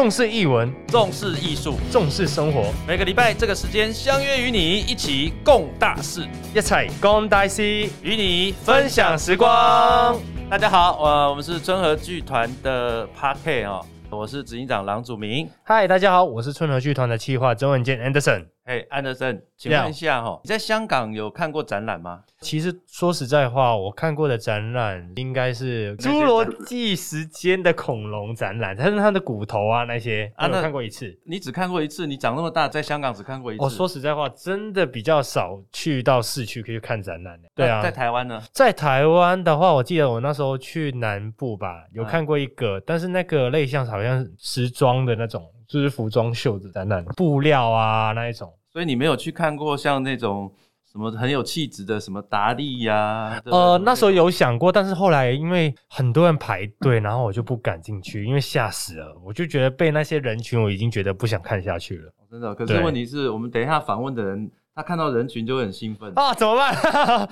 重视译文，重视艺术，重视生活。每个礼拜这个时间相约与你一起共大事，一起共大事，与你分享时光。大家好，呃，我们是春和剧团的 Park 哦，我是执行长郎祖明。嗨，大家好，我是春和剧团的企划曾文健 Anderson。哎，安德森，请问一下哈，你在香港有看过展览吗？其实说实在话，我看过的展览应该是侏罗纪时间的恐龙展览，但是它的骨头啊那些，啊，那看过一次。你只看过一次，你长那么大，在香港只看过一次。我说实在话，真的比较少去到市区可以看展览的。对啊，在台湾呢？在台湾的话，我记得我那时候去南部吧，有看过一个，但是那个类像好像时装的那种，就是服装秀的展览，布料啊那一种。所以你没有去看过像那种什么很有气质的什么达利呀？呃，那时候有想过，但是后来因为很多人排队，然后我就不敢进去，因为吓死了。我就觉得被那些人群，我已经觉得不想看下去了。真的，可是问题是我们等一下访问的人，他看到人群就会很兴奋啊，怎么办？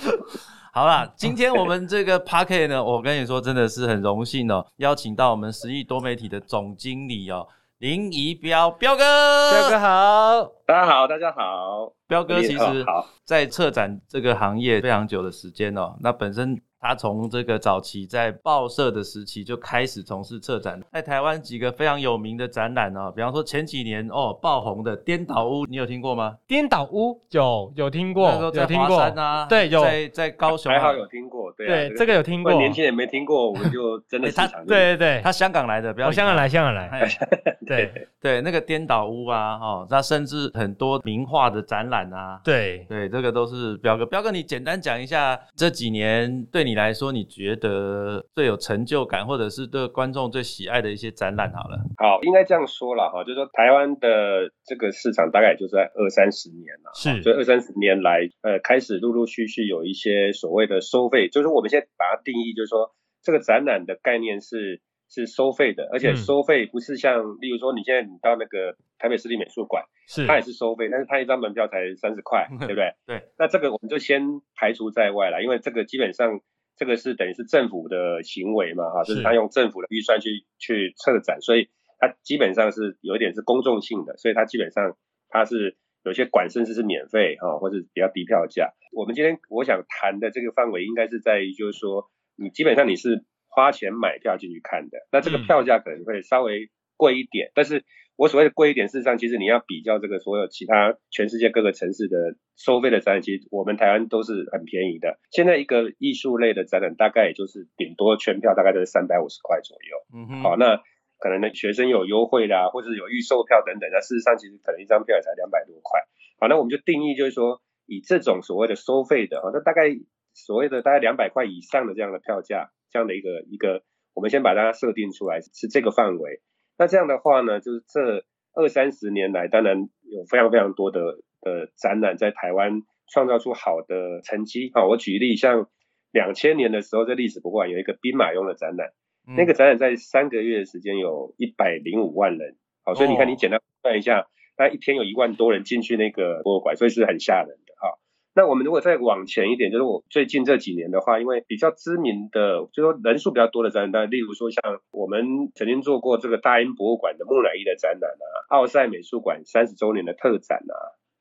好啦，今天我们这个 p a r k e t 呢，我跟你说真的是很荣幸哦，邀请到我们十亿多媒体的总经理哦。林怡彪，彪哥，彪哥好，大家好，大家好，彪哥其实，在策展这个行业非常久的时间哦，那本身。他从这个早期在报社的时期就开始从事策展，在台湾几个非常有名的展览哦，比方说前几年哦爆红的颠倒屋，你有听过吗？颠倒屋有有听过，有听过啊？对，有在在高雄还好有听过，对，这个有听过。年轻人没听过，我们就 真的是对对对，他香港来的，不要香港来，香港来，对。对，那个颠倒屋啊，哈，那甚至很多名画的展览啊，对。对，这个都是彪哥，彪哥你简单讲一下这几年对你来说你觉得最有成就感，或者是对观众最喜爱的一些展览，好了。好，应该这样说了哈，就是说台湾的这个市场大概也就在二三十年了，是，所以二三十年来，呃，开始陆陆续续有一些所谓的收费，就是我们现在把它定义，就是说这个展览的概念是是收费的，而且收费不是像，例如说你现在你到那个台北市立美术馆，是，它也是收费，但是它一张门票才三十块，对不对？对。那这个我们就先排除在外了，因为这个基本上。这个是等于是政府的行为嘛，哈，就是他用政府的预算去去策展，所以它基本上是有一点是公众性的，所以它基本上它是有些馆甚至是免费哈，或者比较低票价。我们今天我想谈的这个范围应该是在于，就是说你基本上你是花钱买票进去看的，那这个票价可能会稍微贵一点，但是。我所谓的贵一点，事实上其实你要比较这个所有其他全世界各个城市的收费的展览，其实我们台湾都是很便宜的。现在一个艺术类的展览大概也就是顶多全票大概都是三百五十块左右。嗯哼。好，那可能呢学生有优惠啦，或者有预售票等等。那事实上其实可能一张票也才两百多块。好，那我们就定义就是说，以这种所谓的收费的，好，那大概所谓的大概两百块以上的这样的票价，这样的一个一个，我们先把它设定出来是这个范围。那这样的话呢，就是这二三十年来，当然有非常非常多的的展览在台湾创造出好的成绩。好，我举例，像两千年的时候，在历史博物馆有一个兵马俑的展览，那个展览在三个月的时间有一百零五万人。好，所以你看，你简单算一下，那一天有一万多人进去那个博物馆，所以是很吓人的哈。那我们如果再往前一点，就是我最近这几年的话，因为比较知名的，就说人数比较多的展览，例如说像我们曾经做过这个大英博物馆的木乃伊的展览啊，奥赛美术馆三十周年的特展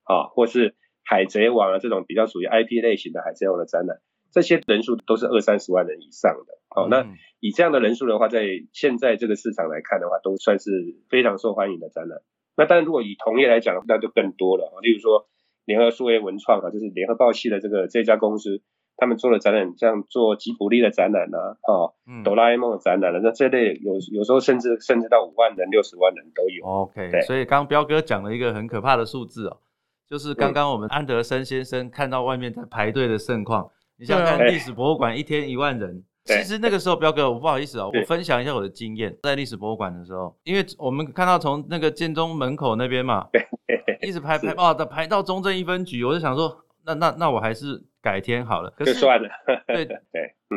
啊，啊，或是海贼王啊这种比较属于 IP 类型的海贼王的展览，这些人数都是二三十万人以上的。好，那以这样的人数的话，在现在这个市场来看的话，都算是非常受欢迎的展览。那当然，如果以同业来讲，那就更多了。例如说。联合数位文创啊，就是联合报系的这个这家公司，他们做的展览，像做吉卜力的展览啊，哦，哆啦 A 梦的展览了，那这类有有时候甚至甚至到五万人、六十万人都有。OK，对。所以刚彪哥讲了一个很可怕的数字哦，就是刚刚我们安德森先生看到外面在排队的盛况，你想看历史博物馆一天一万人。其实那个时候，彪哥，我不好意思哦，我分享一下我的经验，在历史博物馆的时候，因为我们看到从那个建中门口那边嘛，一直排排哦，的排到中正一分局，我就想说，那那那我还是改天好了。就算了。对 对。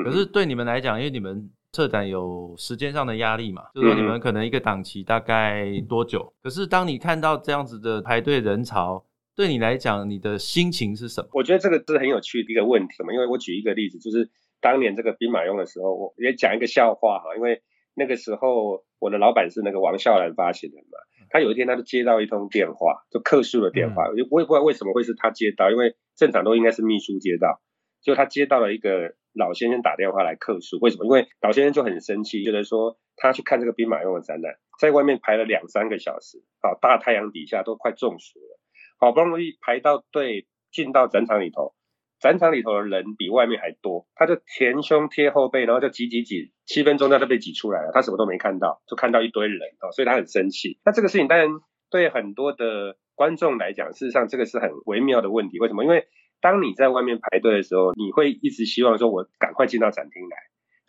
可是对你们来讲，因为你们策展有时间上的压力嘛，就是说你们可能一个档期大概多久？可是当你看到这样子的排队人潮，对你来讲，你的心情是什么？我觉得这个是很有趣的一个问题嘛，因为我举一个例子，就是。当年这个兵马俑的时候，我也讲一个笑话哈，因为那个时候我的老板是那个王孝兰发行人嘛，他有一天他就接到一通电话，就客诉的电话，我也不知道为什么会是他接到，因为正常都应该是秘书接到，就他接到了一个老先生打电话来客诉，为什么？因为老先生就很生气，觉得说他去看这个兵马俑的展览，在外面排了两三个小时，啊，大太阳底下都快中暑了，好不容易排到队进到展场里头。展场里头的人比外面还多，他就前胸贴后背，然后就挤挤挤，七分钟他就被挤出来了，他什么都没看到，就看到一堆人哦，所以他很生气。那这个事情当然对很多的观众来讲，事实上这个是很微妙的问题。为什么？因为当你在外面排队的时候，你会一直希望说，我赶快进到展厅来。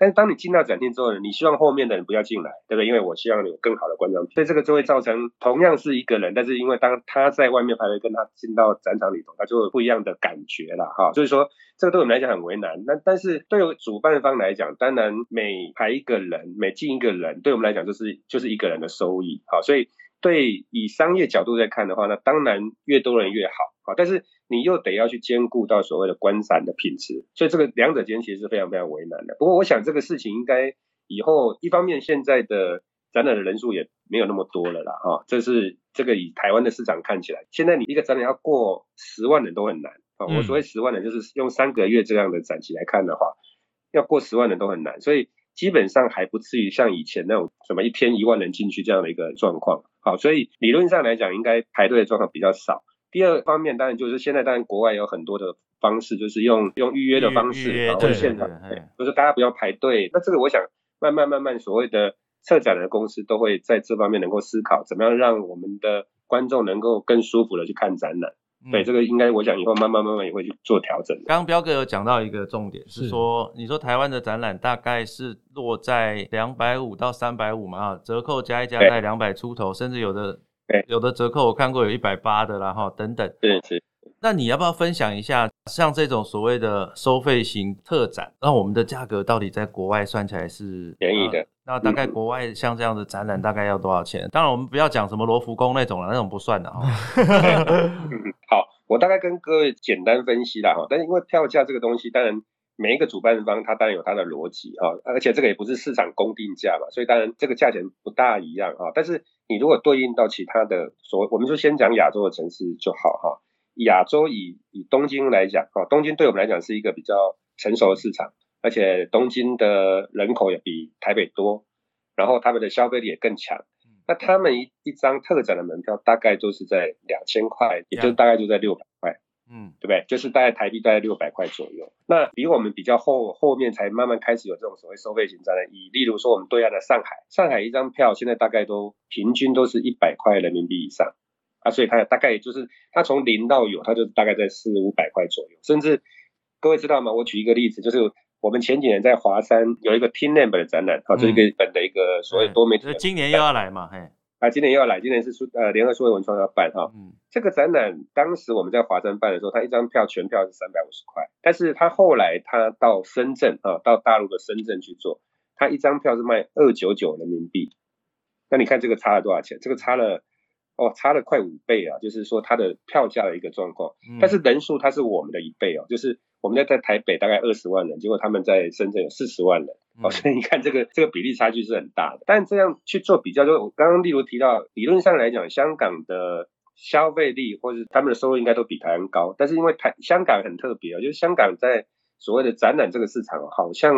但是当你进到展厅之后呢，你希望后面的人不要进来，对不对？因为我希望有更好的观众，所以这个就会造成同样是一个人，但是因为当他在外面排队，跟他进到展场里头，他就会不一样的感觉了哈。所以说这个对我们来讲很为难。那但是对主办方来讲，当然每排一个人，每进一个人，对我们来讲就是就是一个人的收益。好，所以对以商业角度在看的话，那当然越多人越好。啊，但是你又得要去兼顾到所谓的观展的品质，所以这个两者间其实是非常非常为难的。不过我想这个事情应该以后一方面现在的展览的人数也没有那么多了啦，哈，这是这个以台湾的市场看起来，现在你一个展览要过十万人都很难啊。我所谓十万人就是用三个月这样的展期来看的话，要过十万人都很难，所以基本上还不至于像以前那种什么一天一万人进去这样的一个状况。好，所以理论上来讲，应该排队的状况比较少。第二方面当然就是现在当然国外有很多的方式，就是用用预约的方式，然后现场，就是大家不要排队。那这个我想慢慢慢慢所谓的策展的公司都会在这方面能够思考，怎么样让我们的观众能够更舒服的去看展览。对，这个应该我想以后慢慢慢慢也会去做调整。刚刚彪哥有讲到一个重点，是说你说台湾的展览大概是落在两百五到三百五嘛，啊，折扣加一加在两百出头，甚至有的。有的折扣我看过有一百八的啦哈，等等。对是。那你要不要分享一下，像这种所谓的收费型特展，那我们的价格到底在国外算起来是便宜的？那大概国外像这样的展览大概要多少钱？当然我们不要讲什么罗浮宫那种了，那种不算的哈。好，我大概跟各位简单分析啦哈，但是因为票价这个东西，当然。每一个主办方他当然有他的逻辑哈，而且这个也不是市场公定价嘛，所以当然这个价钱不大一样哈。但是你如果对应到其他的所，我们就先讲亚洲的城市就好哈。亚洲以以东京来讲哦，东京对我们来讲是一个比较成熟的市场，而且东京的人口也比台北多，然后他们的消费力也更强。那他们一一张特展的门票大概都是在两千块，也就大概就在六百块。嗯，对不对？就是大概台币大概六百块左右。那比我们比较后后面才慢慢开始有这种所谓收费型展览。以例如说我们对岸的上海，上海一张票现在大概都平均都是一百块人民币以上啊，所以它大概也就是它从零到有，它就大概在四五百块左右。甚至各位知道吗？我举一个例子，就是我们前几年在华山有一个 Team Number 的展览，啊，这一个本的一个所谓多媒体。今年又要来嘛，嘿。啊，今年又要来，今年是数呃联合数位文创要办哈，嗯，这个展览当时我们在华山办的时候，他一张票全票是三百五十块，但是他后来他到深圳啊，到大陆的深圳去做，他一张票是卖二九九人民币，那你看这个差了多少钱？这个差了哦，差了快五倍啊，就是说它的票价的一个状况，但是人数它是我们的一倍哦，就是我们在在台北大概二十万人，结果他们在深圳有四十万人。哦，所以你看这个这个比例差距是很大的，但这样去做比较，就我刚刚例如提到，理论上来讲，香港的消费力或者他们的收入应该都比台湾高，但是因为台香港很特别啊，就是香港在所谓的展览这个市场好像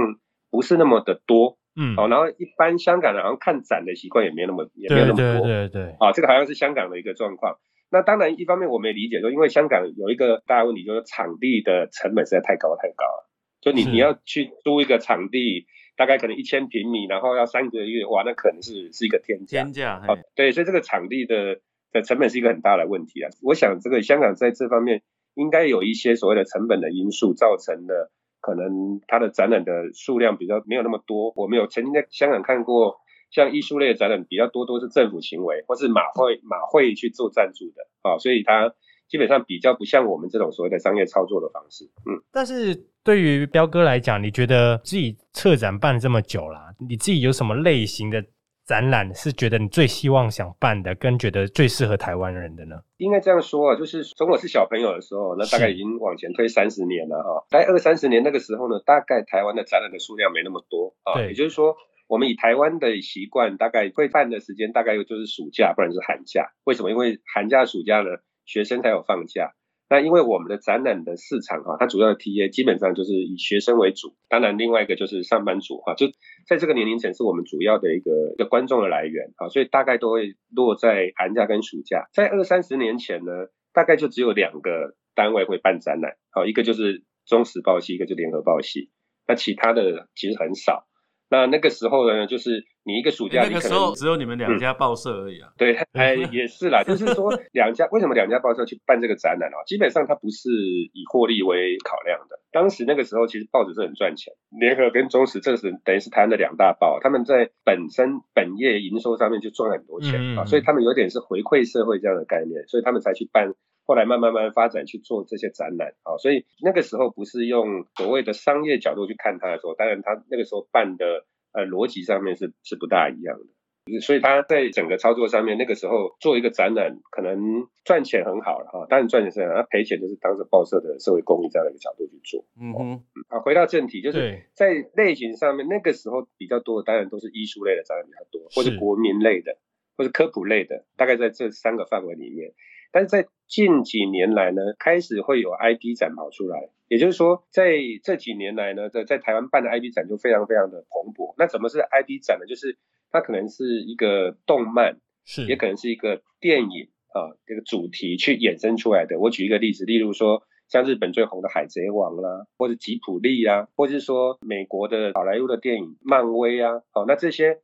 不是那么的多，嗯，哦，然后一般香港人好像看展的习惯也没有那么也没有那么多，对对对，啊，这个好像是香港的一个状况。那当然一方面我们也理解说，因为香港有一个大问题，就是场地的成本实在太高太高了，就你你要去租一个场地。大概可能一千平米，然后要三个月，哇，那可能是是一个天价。天价，对，所以这个场地的的成本是一个很大的问题啊。我想这个香港在这方面应该有一些所谓的成本的因素造成的，可能它的展览的数量比较没有那么多。我们有曾经在香港看过，像艺术类的展览比较多，都是政府行为或是马会马会去做赞助的啊，所以它。基本上比较不像我们这种所谓的商业操作的方式，嗯。但是对于彪哥来讲，你觉得自己策展办这么久了，你自己有什么类型的展览是觉得你最希望想办的，跟觉得最适合台湾人的呢？应该这样说啊，就是从我是小朋友的时候，那大概已经往前推三十年了哈。在二三十年那个时候呢，大概台湾的展览的数量没那么多啊，也就是说。我们以台湾的习惯，大概会办的时间大概又就是暑假，不然就是寒假。为什么？因为寒假、暑假呢，学生才有放假。那因为我们的展览的市场哈，它主要的 TA 基本上就是以学生为主，当然另外一个就是上班族哈，就在这个年龄层是我们主要的一个一个观众的来源啊，所以大概都会落在寒假跟暑假。在二三十年前呢，大概就只有两个单位会办展览，好，一个就是中时报系，一个就联合报系，那其他的其实很少。那那个时候呢，就是你一个暑假，那个时候只有你们两家报社而已啊。对，哎，也是啦，就是说两家为什么两家报社去办这个展览啊？基本上它不是以获利为考量的。当时那个时候其实报纸是很赚钱，联合跟中时这是等于是台湾的两大报，他们在本身本业营收上面就赚很多钱啊，所以他们有点是回馈社会这样的概念，所以他们才去办。后来慢慢慢发展去做这些展览啊，所以那个时候不是用所谓的商业角度去看它的时候，当然它那个时候办的呃逻辑上面是是不大一样的，所以他在整个操作上面那个时候做一个展览可能赚钱很好了哈，当然赚钱是很好，赔钱就是当着报社的社会公益这样的一个角度去做。嗯哼，啊，回到正题，就是在类型上面那个时候比较多的当然都是艺术类的展览比较多，或者国民类的，或者科普类的，大概在这三个范围里面。但是在近几年来呢，开始会有 IP 展跑出来，也就是说，在这几年来呢，在在台湾办的 IP 展就非常非常的蓬勃。那怎么是 IP 展呢？就是它可能是一个动漫，是也可能是一个电影啊，这个主题去衍生出来的。我举一个例子，例如说像日本最红的海贼王啦，或者吉普力啊，或者是说美国的好莱坞的电影漫威啊，好，那这些。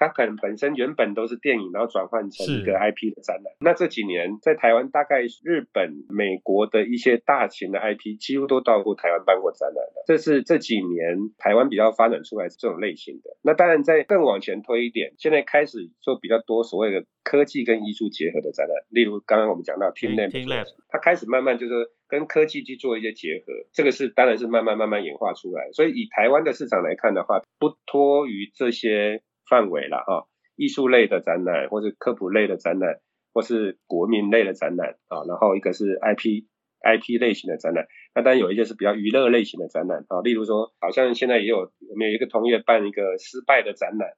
它可能本身原本都是电影，然后转换成一个 IP 的展览。那这几年在台湾，大概日本、美国的一些大型的 IP 几乎都到过台湾办过展览了。这是这几年台湾比较发展出来这种类型的。那当然在更往前推一点，现在开始做比较多所谓的科技跟艺术结合的展览。例如刚刚我们讲到 Team Lab，它开始慢慢就是跟科技去做一些结合。这个是当然是慢慢慢慢演化出来。所以以台湾的市场来看的话，不脱于这些。范围了哈，艺术类的展览，或是科普类的展览，或是国民类的展览啊，然后一个是 IP IP 类型的展览，那当然有一些是比较娱乐类型的展览啊，例如说，好像现在也有我们有一个同业办一个失败的展览，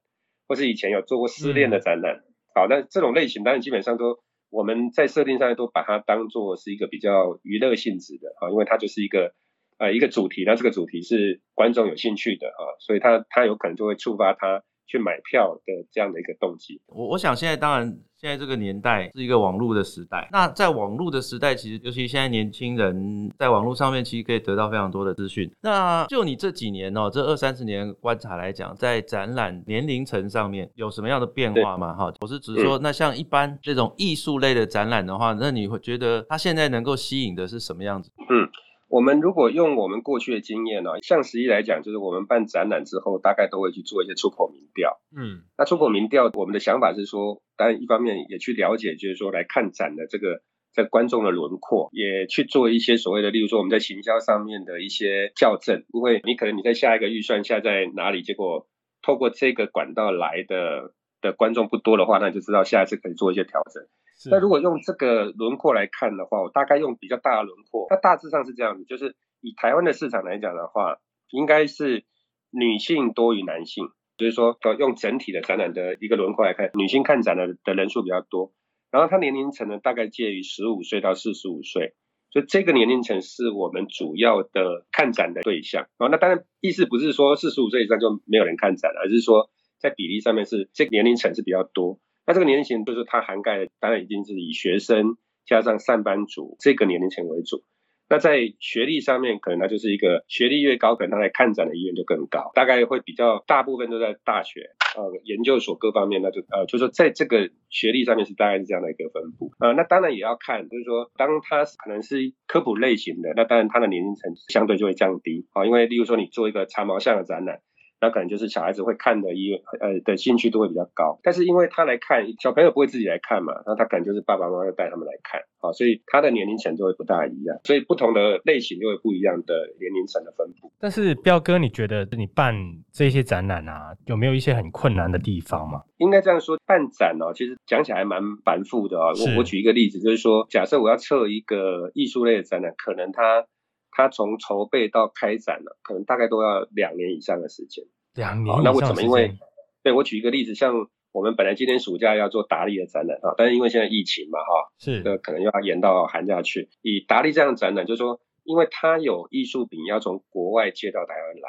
或是以前有做过失恋的展览，好，那这种类型当然基本上都我们在设定上都把它当做是一个比较娱乐性质的啊，因为它就是一个呃一个主题，那这个主题是观众有兴趣的啊，所以它它有可能就会触发他。去买票的这样的一个动机，我我想现在当然现在这个年代是一个网络的时代，那在网络的时代，其实尤其现在年轻人在网络上面其实可以得到非常多的资讯。那就你这几年哦，这二三十年观察来讲，在展览年龄层上面有什么样的变化吗？哈，我是指说，那像一般这种艺术类的展览的话，那你会觉得它现在能够吸引的是什么样子？嗯。我们如果用我们过去的经验呢，像十一来讲，就是我们办展览之后，大概都会去做一些出口民调。嗯，那出口民调，我们的想法是说，当然一方面也去了解，就是说来看展的这个在观众的轮廓，也去做一些所谓的，例如说我们在行销上面的一些校正，因为你可能你在下一个预算下在哪里，结果透过这个管道来的的观众不多的话，那就知道下一次可以做一些调整。那如果用这个轮廓来看的话，我大概用比较大的轮廓，它大致上是这样子，就是以台湾的市场来讲的话，应该是女性多于男性，就是说用整体的展览的一个轮廓来看，女性看展的的人数比较多，然后它年龄层呢大概介于十五岁到四十五岁，所以这个年龄层是我们主要的看展的对象。然后，那当然意思不是说四十五岁以上就没有人看展了，而是说在比例上面是这个年龄层是比较多。那这个年龄层就是它涵盖的，当然已经是以学生加上上班族这个年龄层为主。那在学历上面，可能它就是一个学历越高，可能他来看展的意愿就更高，大概会比较大部分都在大学、呃研究所各方面，那就呃就是说在这个学历上面是大概是这样的一个分布。呃，那当然也要看，就是说当他可能是科普类型的，那当然他的年龄层相对就会降低啊，因为例如说你做一个长毛象的展览。那可能就是小孩子会看的，一呃的兴趣都会比较高，但是因为他来看，小朋友不会自己来看嘛，那他可能就是爸爸妈妈要带他们来看，啊，所以他的年龄层就会不大一样，所以不同的类型就会不一样的年龄层的分布。但是彪哥，你觉得你办这些展览啊，有没有一些很困难的地方吗？应该这样说，办展哦，其实讲起来蛮繁复的啊。我我举一个例子，就是说，假设我要测一个艺术类的展览，可能它它从筹备到开展了，可能大概都要两年以上的时间。两年，那为什么？因为对我举一个例子，像我们本来今年暑假要做达利的展览啊，但是因为现在疫情嘛哈，是，呃，可能要延到寒假去。以达利这样展览，就是说，因为它有艺术品要从国外借到台湾来，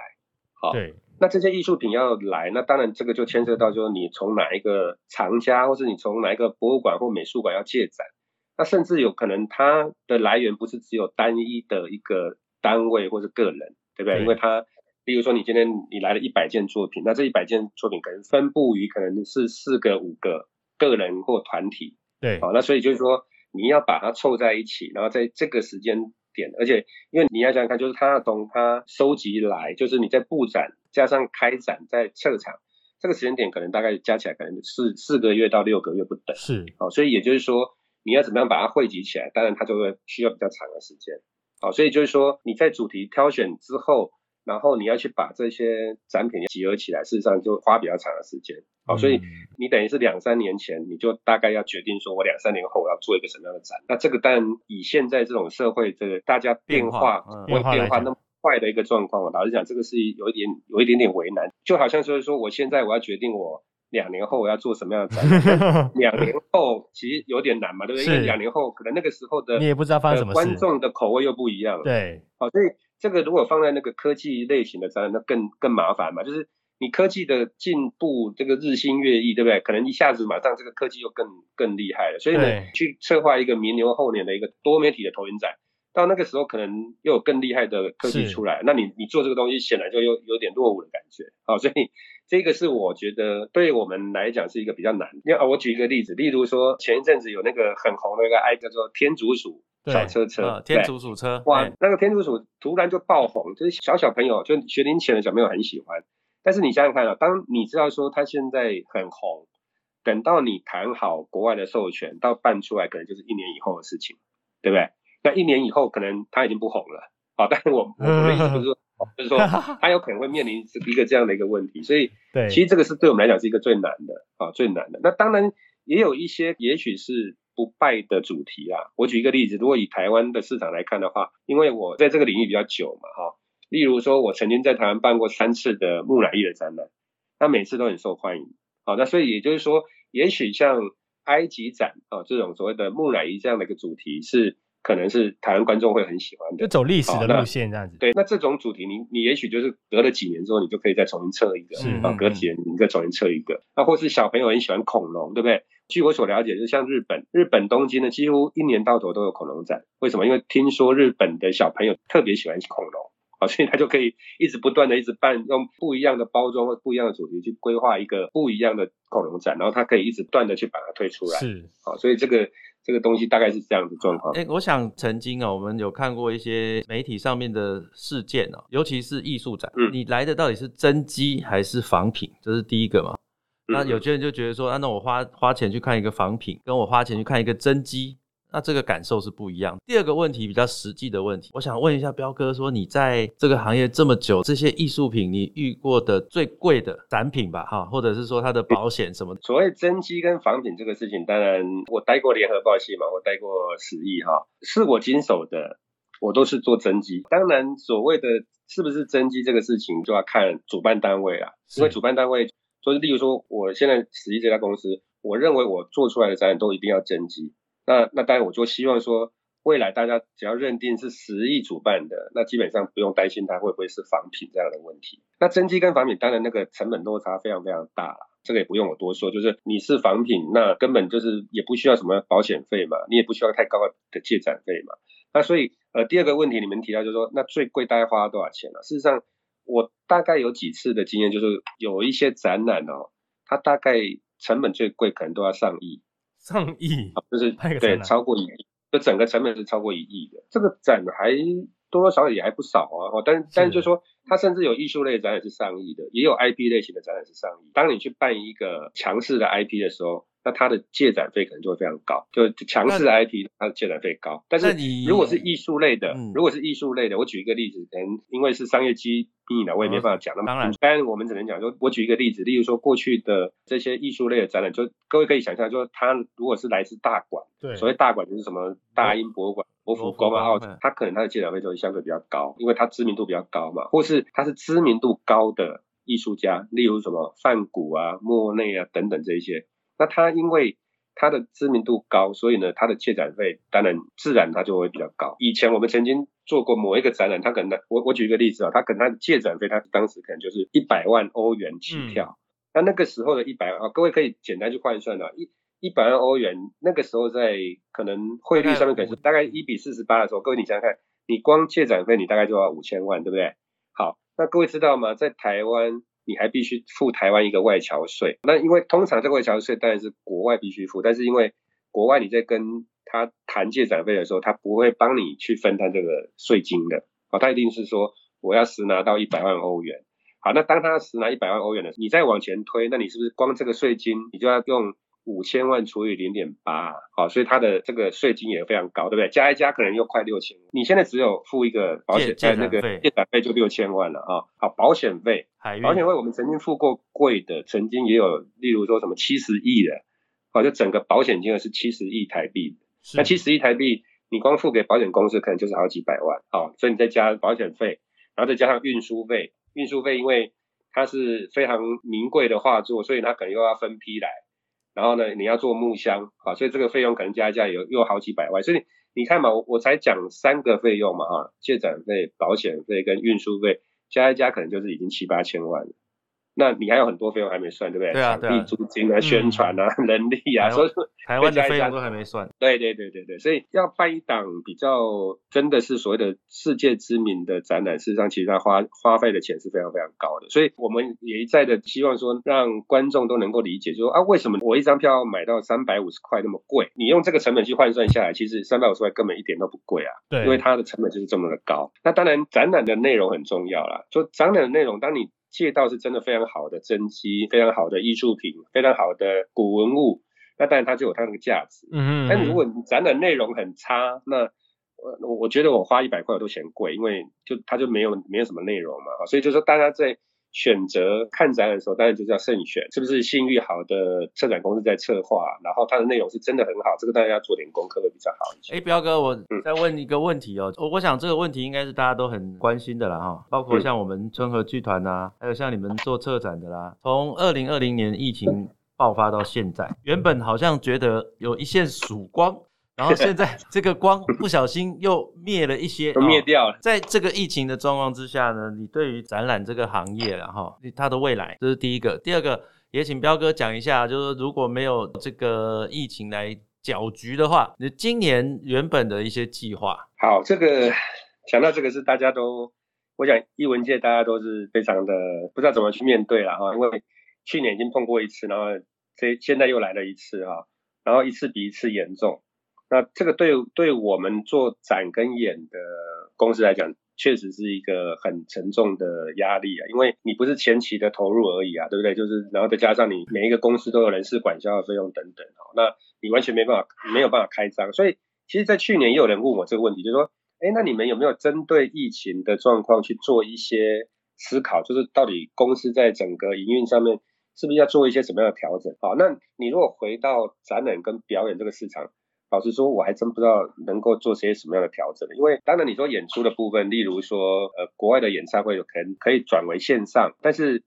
好，对，那这些艺术品要来，那当然这个就牵涉到，就是你从哪一个藏家，或是你从哪一个博物馆或美术馆要借展，那甚至有可能它的来源不是只有单一的一个单位或是个人，对不对？因为它例如说，你今天你来了一百件作品，那这一百件作品可能分布于可能是四个、五个个人或团体，对，好，那所以就是说，你要把它凑在一起，然后在这个时间点，而且因为你要想想看，就是他从他收集来，就是你在布展加上开展在策场，这个时间点可能大概加起来可能是四个月到六个月不等，是，好，所以也就是说，你要怎么样把它汇集起来，当然它就会需要比较长的时间，好，所以就是说你在主题挑选之后。然后你要去把这些展品集合起来，事实上就花比较长的时间。好，所以你等于是两三年前你就大概要决定说，我两三年后我要做一个什么样的展。那这个当然以现在这种社会这个大家变化会变化那么快的一个状况，老实讲，这个是有一点有一点点为难。就好像就是说，我现在我要决定我两年后我要做什么样的展览，两年后其实有点难嘛，对不对？因为两年后可能那个时候的你也不知道发生什么观众的口味又不一样了。对，好，所以。这个如果放在那个科技类型的展览，那更更麻烦嘛。就是你科技的进步，这个日新月异，对不对？可能一下子马上这个科技又更更厉害了。所以呢，去策划一个明年后年的一个多媒体的投影展，到那个时候可能又有更厉害的科技出来，那你你做这个东西显然就有有点落伍的感觉。好，所以这个是我觉得对我们来讲是一个比较难。因为我举一个例子，例如说前一阵子有那个很红的一个 I 叫做天竺鼠。小车车，天竺鼠车，哇，那个天竺鼠突然就爆红，就是小小朋友，就学龄前的小朋友很喜欢。但是你想想看啊，当你知道说它现在很红，等到你谈好国外的授权，到办出来，可能就是一年以后的事情，对不对？那一年以后，可能它已经不红了。好，但是我我的意思就是说，就是说 它有可能会面临一个这样的一个问题。所以，对，其实这个是对我们来讲是一个最难的啊，最难的。那当然也有一些，也许是。不败的主题啊，我举一个例子，如果以台湾的市场来看的话，因为我在这个领域比较久嘛，哈，例如说，我曾经在台湾办过三次的木乃伊的展览，那每次都很受欢迎，好，那所以也就是说，也许像埃及展啊这种所谓的木乃伊这样的一个主题是。可能是台湾观众会很喜欢的，就走历史的路线这样子。对，那这种主题，你你也许就是隔了几年之后，你就可以再重新测一个，啊，隔几年你再重新测一个。那或是小朋友很喜欢恐龙，对不对？据我所了解，就像日本，日本东京呢，几乎一年到头都有恐龙展。为什么？因为听说日本的小朋友特别喜欢恐龙。所以他就可以一直不断的一直办，用不一样的包装或不一样的主题去规划一个不一样的恐龙展，然后他可以一直不断的去把它推出来。是，好，所以这个这个东西大概是这样的状况。哎，我想曾经啊，我们有看过一些媒体上面的事件哦，尤其是艺术展，你来的到底是真机还是仿品？这是第一个嘛。那有些人就觉得说，啊，那我花花钱去看一个仿品，跟我花钱去看一个真机。那这个感受是不一样。第二个问题比较实际的问题，我想问一下彪哥，说你在这个行业这么久，这些艺术品你遇过的最贵的展品吧，哈，或者是说它的保险什么？所谓真机跟仿品这个事情，当然我待过联合报系嘛，我待过十亿哈，是我经手的，我都是做真机。当然，所谓的是不是真机这个事情，就要看主办单位啊，因为主办单位就是例如说，我现在十亿这家公司，我认为我做出来的展览都一定要真机。那那当然，我就希望说，未来大家只要认定是十亿主办的，那基本上不用担心它会不会是仿品这样的问题。那真机跟仿品，当然那个成本落差非常非常大了，这个也不用我多说。就是你是仿品，那根本就是也不需要什么保险费嘛，你也不需要太高的借展费嘛。那所以呃，第二个问题你们提到就是说，那最贵大概花了多少钱呢？事实上，我大概有几次的经验，就是有一些展览哦，它大概成本最贵可能都要上亿。上亿，就是对，超过一亿，就整个成本是超过一亿的。这个展还多多少少也还不少啊。哦，但但是就说，它甚至有艺术类展览是上亿的，也有 IP 类型的展览是上亿。当你去办一个强势的 IP 的时候。那它的借展费可能就会非常高，就强势 IP 它的借展费高。但是如果是艺术类的，如果是艺术类的，我举一个例子，可能因为是商业机密呢，我也没办法讲那么。当然，当然我们只能讲说，我举一个例子，例如说过去的这些艺术类的展览，就各位可以想象，就它如果是来自大馆，对，所谓大馆就是什么大英博物馆、国府、国贸奥，它可能它的借展费就会相对比较高，因为它知名度比较高嘛，或是它是知名度高的。艺术家，例如什么梵谷啊、莫内啊等等这一些。那他因为他的知名度高，所以呢，他的借展费当然自然他就会比较高。以前我们曾经做过某一个展览，他可能我我举一个例子啊，他可能他的借展费，他当时可能就是一百万欧元起跳。那那个时候的一百万啊，各位可以简单去换算啊，一一百万欧元，那个时候在可能汇率上面可能是大概一比四十八的时候，各位你想想看，你光借展费你大概就要五千万，对不对？好，那各位知道吗？在台湾。你还必须付台湾一个外侨税，那因为通常这个外侨税当然是国外必须付，但是因为国外你在跟他谈借展费的时候，他不会帮你去分摊这个税金的，好，他一定是说我要实拿到一百万欧元，好，那当他实拿一百万欧元的时候，你再往前推，那你是不是光这个税金你就要用？五千万除以零点八，好，所以他的这个税金也非常高，对不对？加一加可能又快六千。你现在只有付一个保险，在那个借展费就六千万了啊。好，保险费，保险费我们曾经付过贵的，曾经也有，例如说什么七十亿的，好，就整个保险金额是七十亿台币。那七十亿台币，你光付给保险公司可能就是好几百万，好，所以你再加保险费，然后再加上运输费，运输费因为它是非常名贵的画作，所以它可能又要分批来。然后呢，你要做木箱啊，所以这个费用可能加一加有又好几百万，所以你看嘛，我我才讲三个费用嘛哈，借展费、保险费跟运输费加一加，可能就是已经七八千万了。那你还有很多费用还没算，对不对？对啊，场地租金啊、宣传啊、人力啊，所以台湾的费用都还没算。对对对对对，所以要办一档比较真的是所谓的世界知名的展览，事实上其实它花花费的钱是非常非常高的。所以我们也一再的希望说，让观众都能够理解，就说啊，为什么我一张票买到三百五十块那么贵？你用这个成本去换算下来，其实三百五十块根本一点都不贵啊。对，因为它的成本就是这么的高。那当然，展览的内容很重要啦。就展览的内容，当你借到是真的非常好的真迹，非常好的艺术品，非常好的古文物，那当然它就有它那个价值。嗯嗯。但如果你展览内容很差，那我我觉得我花一百块我都嫌贵，因为就它就没有没有什么内容嘛。所以就说大家在。选择看展览的时候，当然就是要慎选，是不是信誉好的策展公司在策划，然后它的内容是真的很好，这个大家要做点功课会比较好一些。哎，彪哥，我再问一个问题哦，我我想这个问题应该是大家都很关心的啦哈，包括像我们春和剧团呐，还有像你们做策展的啦，从二零二零年疫情爆发到现在，原本好像觉得有一线曙光。然后现在 这个光不小心又灭了一些，灭掉了。在这个疫情的状况之下呢，你对于展览这个行业，然后它的未来，这是第一个。第二个，也请彪哥讲一下，就是如果没有这个疫情来搅局的话，你今年原本的一些计划。好，这个讲到这个是大家都，我想艺文界大家都是非常的不知道怎么去面对了哈，因为去年已经碰过一次，然后这现在又来了一次哈，然后一次比一次严重。那这个对对我们做展跟演的公司来讲，确实是一个很沉重的压力啊，因为你不是前期的投入而已啊，对不对？就是然后再加上你每一个公司都有人事管销的费用等等哦，那你完全没办法没有办法开张。所以其实，在去年也有人问我这个问题，就是说，哎，那你们有没有针对疫情的状况去做一些思考？就是到底公司在整个营运上面是不是要做一些什么样的调整？好，那你如果回到展览跟表演这个市场。老实说，我还真不知道能够做些什么样的调整。因为当然你说演出的部分，例如说呃国外的演唱会有可能可以转为线上，但是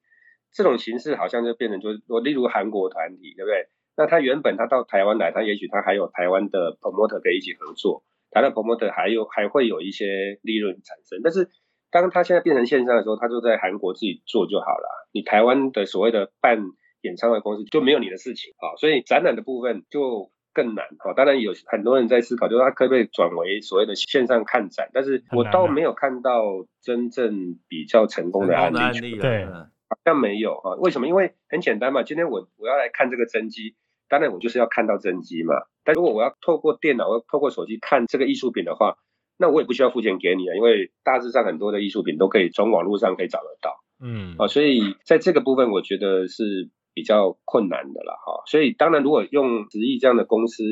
这种形式好像就变成就是说，例如韩国团体，对不对？那他原本他到台湾来，他也许他还有台湾的 promoter 可以一起合作，台湾 promoter 还有还会有一些利润产生。但是当他现在变成线上的时候，他就在韩国自己做就好了。你台湾的所谓的办演唱会公司就没有你的事情啊，所以展览的部分就。更难哈，当然有很多人在思考，就是他可不可以转为所谓的线上看展，但是我倒没有看到真正比较成功的案例，对，好像没有哈。为什么？因为很简单嘛，今天我我要来看这个真机，当然我就是要看到真机嘛。但如果我要透过电脑、透过手机看这个艺术品的话，那我也不需要付钱给你啊，因为大致上很多的艺术品都可以从网络上可以找得到，嗯，啊，所以在这个部分，我觉得是。比较困难的了哈，所以当然如果用十亿这样的公司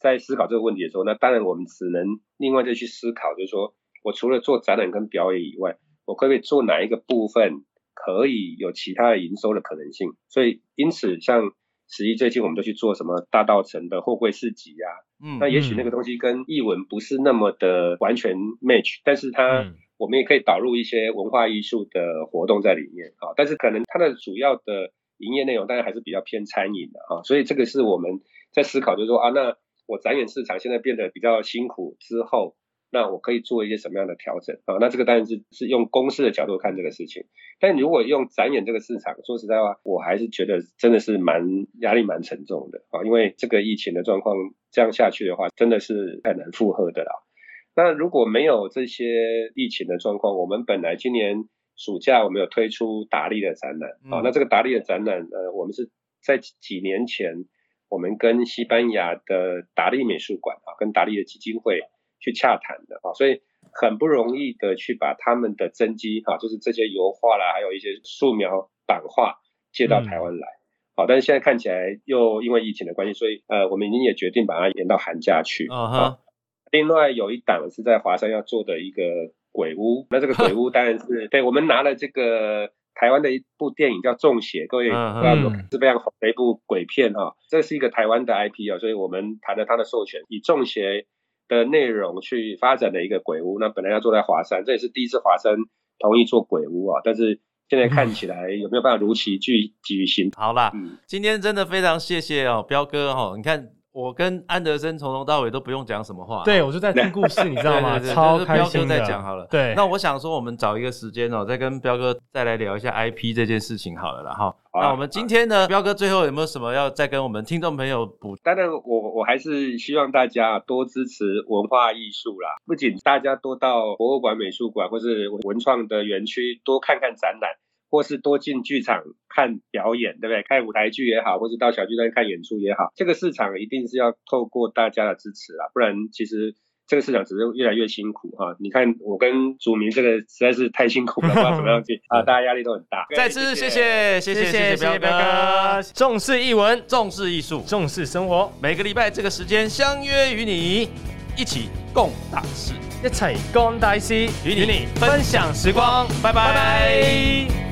在思考这个问题的时候，那当然我们只能另外再去思考，就是说我除了做展览跟表演以外，我可不可以做哪一个部分可以有其他的营收的可能性？所以因此像十亿最近我们就去做什么大道城的货柜市集呀，嗯，那也许那个东西跟译文不是那么的完全 match，但是它我们也可以导入一些文化艺术的活动在里面啊。但是可能它的主要的营业内容当然还是比较偏餐饮的啊，所以这个是我们在思考，就是说啊，那我展演市场现在变得比较辛苦之后。那我可以做一些什么样的调整啊？那这个当然是是用公司的角度看这个事情，但如果用展演这个市场，说实在话，我还是觉得真的是蛮压力蛮沉重的啊，因为这个疫情的状况这样下去的话，真的是很难负荷的啦。那如果没有这些疫情的状况，我们本来今年暑假我们有推出达利的展览啊，那这个达利的展览，呃，我们是在几年前，我们跟西班牙的达利美术馆啊，跟达利的基金会。去洽谈的啊，所以很不容易的去把他们的真迹哈，就是这些油画啦，还有一些素描版画借到台湾来，好，但是现在看起来又因为疫情的关系，所以呃，我们已经也决定把它延到寒假去啊哈。另外有一档是在华山要做的一个鬼屋，那这个鬼屋 当然是对我们拿了这个台湾的一部电影叫《中邪》，各位知道是非常红的一部鬼片哈，这是一个台湾的 IP 啊，所以我们谈了它的授权，以《中邪》。的内容去发展的一个鬼屋，那本来要坐在华山，这也是第一次华山同意做鬼屋啊，但是现在看起来有没有办法如期举举行？好啦，今天真的非常谢谢哦，彪哥哦，你看。我跟安德森从头到尾都不用讲什么话，对我就在听故事，你知道吗？超开心的。在讲好了，对。那我想说，我们找一个时间哦，再跟彪哥再来聊一下 IP 这件事情好了啦。哈。那我们今天呢，彪哥最后有没有什么要再跟我们听众朋友补？当然，我我还是希望大家多支持文化艺术啦。不仅大家多到博物馆、美术馆或是文创的园区多看看展览。或是多进剧场看表演，对不对？看舞台剧也好，或是到小剧院看演出也好，这个市场一定是要透过大家的支持啊，不然其实这个市场只是越来越辛苦哈。你看我跟祖明这个实在是太辛苦了，不知道怎么样去啊，大家压力都很大。再次谢谢谢谢谢谢彪哥，重视艺文，重视艺术，重视生活，每个礼拜这个时间相约与你一起共大事，一起共大事，与你分享时光，拜拜。